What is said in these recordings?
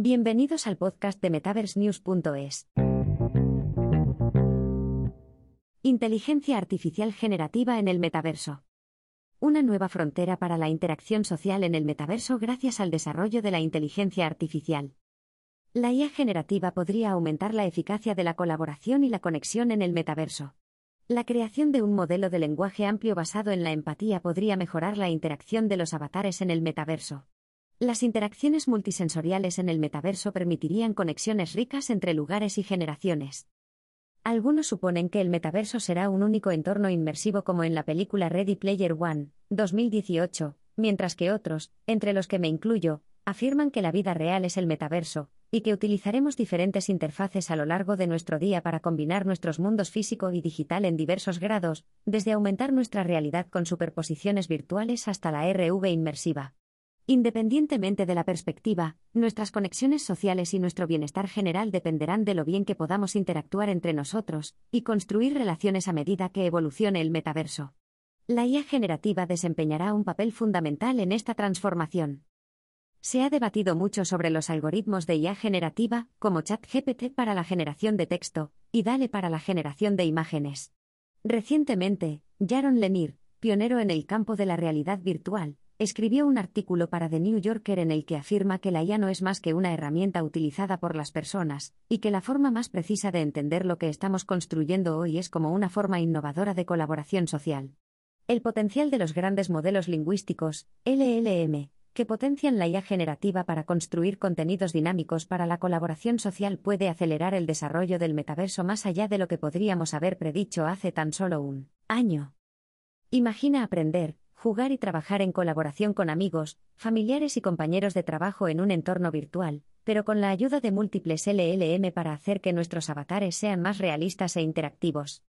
Bienvenidos al podcast de MetaverseNews.es. Inteligencia artificial generativa en el metaverso. Una nueva frontera para la interacción social en el metaverso gracias al desarrollo de la inteligencia artificial. La IA generativa podría aumentar la eficacia de la colaboración y la conexión en el metaverso. La creación de un modelo de lenguaje amplio basado en la empatía podría mejorar la interacción de los avatares en el metaverso. Las interacciones multisensoriales en el metaverso permitirían conexiones ricas entre lugares y generaciones. Algunos suponen que el metaverso será un único entorno inmersivo como en la película Ready Player One, 2018, mientras que otros, entre los que me incluyo, afirman que la vida real es el metaverso, y que utilizaremos diferentes interfaces a lo largo de nuestro día para combinar nuestros mundos físico y digital en diversos grados, desde aumentar nuestra realidad con superposiciones virtuales hasta la RV inmersiva. Independientemente de la perspectiva, nuestras conexiones sociales y nuestro bienestar general dependerán de lo bien que podamos interactuar entre nosotros y construir relaciones a medida que evolucione el metaverso. La IA generativa desempeñará un papel fundamental en esta transformación. Se ha debatido mucho sobre los algoritmos de IA generativa, como ChatGPT para la generación de texto y DALE para la generación de imágenes. Recientemente, Jaron Lanier, pionero en el campo de la realidad virtual, escribió un artículo para The New Yorker en el que afirma que la IA no es más que una herramienta utilizada por las personas, y que la forma más precisa de entender lo que estamos construyendo hoy es como una forma innovadora de colaboración social. El potencial de los grandes modelos lingüísticos, LLM, que potencian la IA generativa para construir contenidos dinámicos para la colaboración social puede acelerar el desarrollo del metaverso más allá de lo que podríamos haber predicho hace tan solo un año. Imagina aprender, jugar y trabajar en colaboración con amigos, familiares y compañeros de trabajo en un entorno virtual, pero con la ayuda de múltiples LLM para hacer que nuestros avatares sean más realistas e interactivos.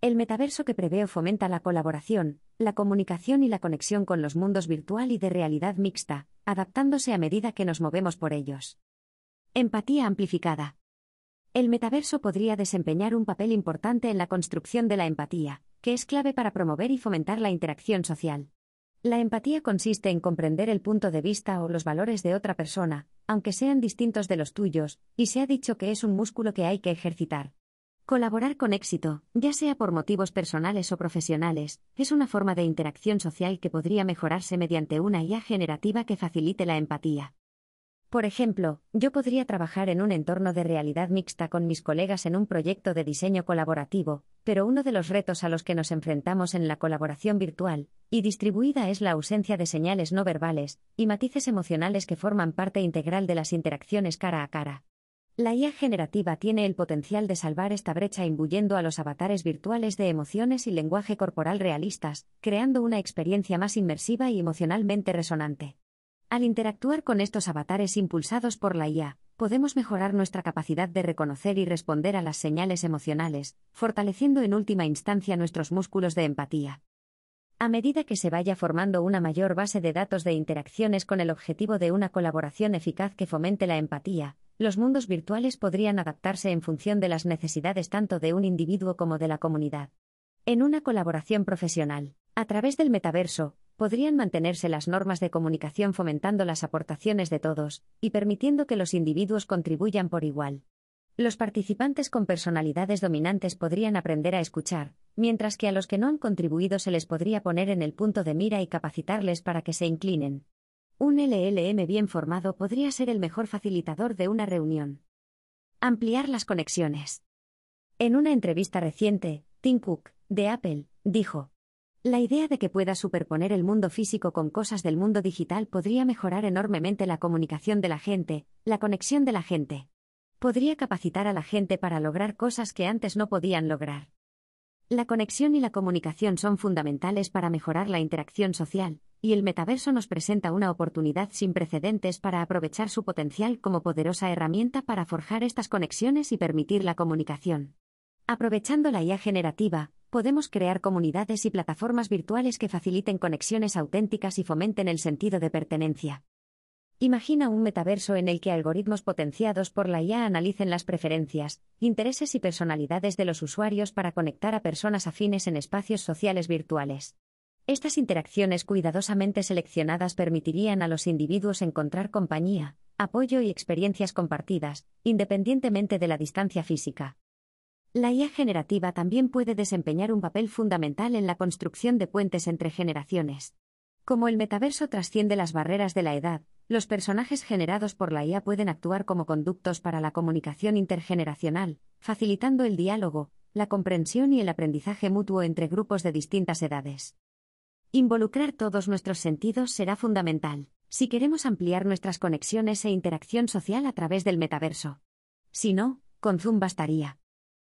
El metaverso que preveo fomenta la colaboración, la comunicación y la conexión con los mundos virtual y de realidad mixta, adaptándose a medida que nos movemos por ellos. Empatía amplificada. El metaverso podría desempeñar un papel importante en la construcción de la empatía, que es clave para promover y fomentar la interacción social. La empatía consiste en comprender el punto de vista o los valores de otra persona, aunque sean distintos de los tuyos, y se ha dicho que es un músculo que hay que ejercitar. Colaborar con éxito, ya sea por motivos personales o profesionales, es una forma de interacción social que podría mejorarse mediante una IA generativa que facilite la empatía. Por ejemplo, yo podría trabajar en un entorno de realidad mixta con mis colegas en un proyecto de diseño colaborativo, pero uno de los retos a los que nos enfrentamos en la colaboración virtual y distribuida es la ausencia de señales no verbales y matices emocionales que forman parte integral de las interacciones cara a cara. La IA generativa tiene el potencial de salvar esta brecha imbuyendo a los avatares virtuales de emociones y lenguaje corporal realistas, creando una experiencia más inmersiva y emocionalmente resonante. Al interactuar con estos avatares impulsados por la IA, podemos mejorar nuestra capacidad de reconocer y responder a las señales emocionales, fortaleciendo en última instancia nuestros músculos de empatía. A medida que se vaya formando una mayor base de datos de interacciones con el objetivo de una colaboración eficaz que fomente la empatía, los mundos virtuales podrían adaptarse en función de las necesidades tanto de un individuo como de la comunidad. En una colaboración profesional, a través del metaverso, podrían mantenerse las normas de comunicación fomentando las aportaciones de todos, y permitiendo que los individuos contribuyan por igual. Los participantes con personalidades dominantes podrían aprender a escuchar, mientras que a los que no han contribuido se les podría poner en el punto de mira y capacitarles para que se inclinen. Un LLM bien formado podría ser el mejor facilitador de una reunión. Ampliar las conexiones. En una entrevista reciente, Tim Cook, de Apple, dijo, La idea de que pueda superponer el mundo físico con cosas del mundo digital podría mejorar enormemente la comunicación de la gente, la conexión de la gente. Podría capacitar a la gente para lograr cosas que antes no podían lograr. La conexión y la comunicación son fundamentales para mejorar la interacción social, y el metaverso nos presenta una oportunidad sin precedentes para aprovechar su potencial como poderosa herramienta para forjar estas conexiones y permitir la comunicación. Aprovechando la IA generativa, podemos crear comunidades y plataformas virtuales que faciliten conexiones auténticas y fomenten el sentido de pertenencia. Imagina un metaverso en el que algoritmos potenciados por la IA analicen las preferencias, intereses y personalidades de los usuarios para conectar a personas afines en espacios sociales virtuales. Estas interacciones cuidadosamente seleccionadas permitirían a los individuos encontrar compañía, apoyo y experiencias compartidas, independientemente de la distancia física. La IA generativa también puede desempeñar un papel fundamental en la construcción de puentes entre generaciones. Como el metaverso trasciende las barreras de la edad, los personajes generados por la IA pueden actuar como conductos para la comunicación intergeneracional, facilitando el diálogo, la comprensión y el aprendizaje mutuo entre grupos de distintas edades. Involucrar todos nuestros sentidos será fundamental, si queremos ampliar nuestras conexiones e interacción social a través del metaverso. Si no, con Zoom bastaría.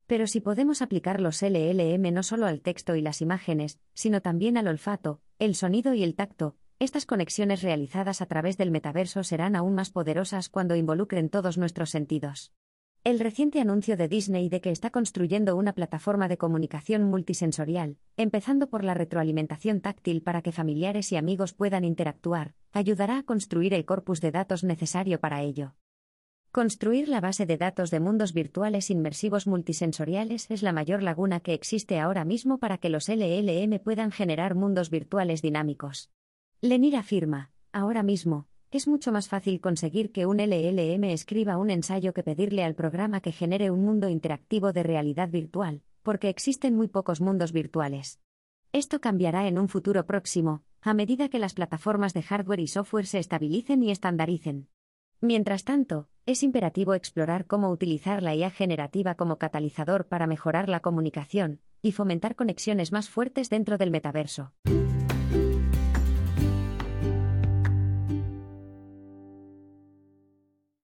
Pero si podemos aplicar los LLM no solo al texto y las imágenes, sino también al olfato, el sonido y el tacto, estas conexiones realizadas a través del metaverso serán aún más poderosas cuando involucren todos nuestros sentidos. El reciente anuncio de Disney de que está construyendo una plataforma de comunicación multisensorial, empezando por la retroalimentación táctil para que familiares y amigos puedan interactuar, ayudará a construir el corpus de datos necesario para ello. Construir la base de datos de mundos virtuales inmersivos multisensoriales es la mayor laguna que existe ahora mismo para que los LLM puedan generar mundos virtuales dinámicos. Lenir afirma, ahora mismo, es mucho más fácil conseguir que un LLM escriba un ensayo que pedirle al programa que genere un mundo interactivo de realidad virtual, porque existen muy pocos mundos virtuales. Esto cambiará en un futuro próximo, a medida que las plataformas de hardware y software se estabilicen y estandaricen. Mientras tanto, es imperativo explorar cómo utilizar la IA generativa como catalizador para mejorar la comunicación y fomentar conexiones más fuertes dentro del metaverso.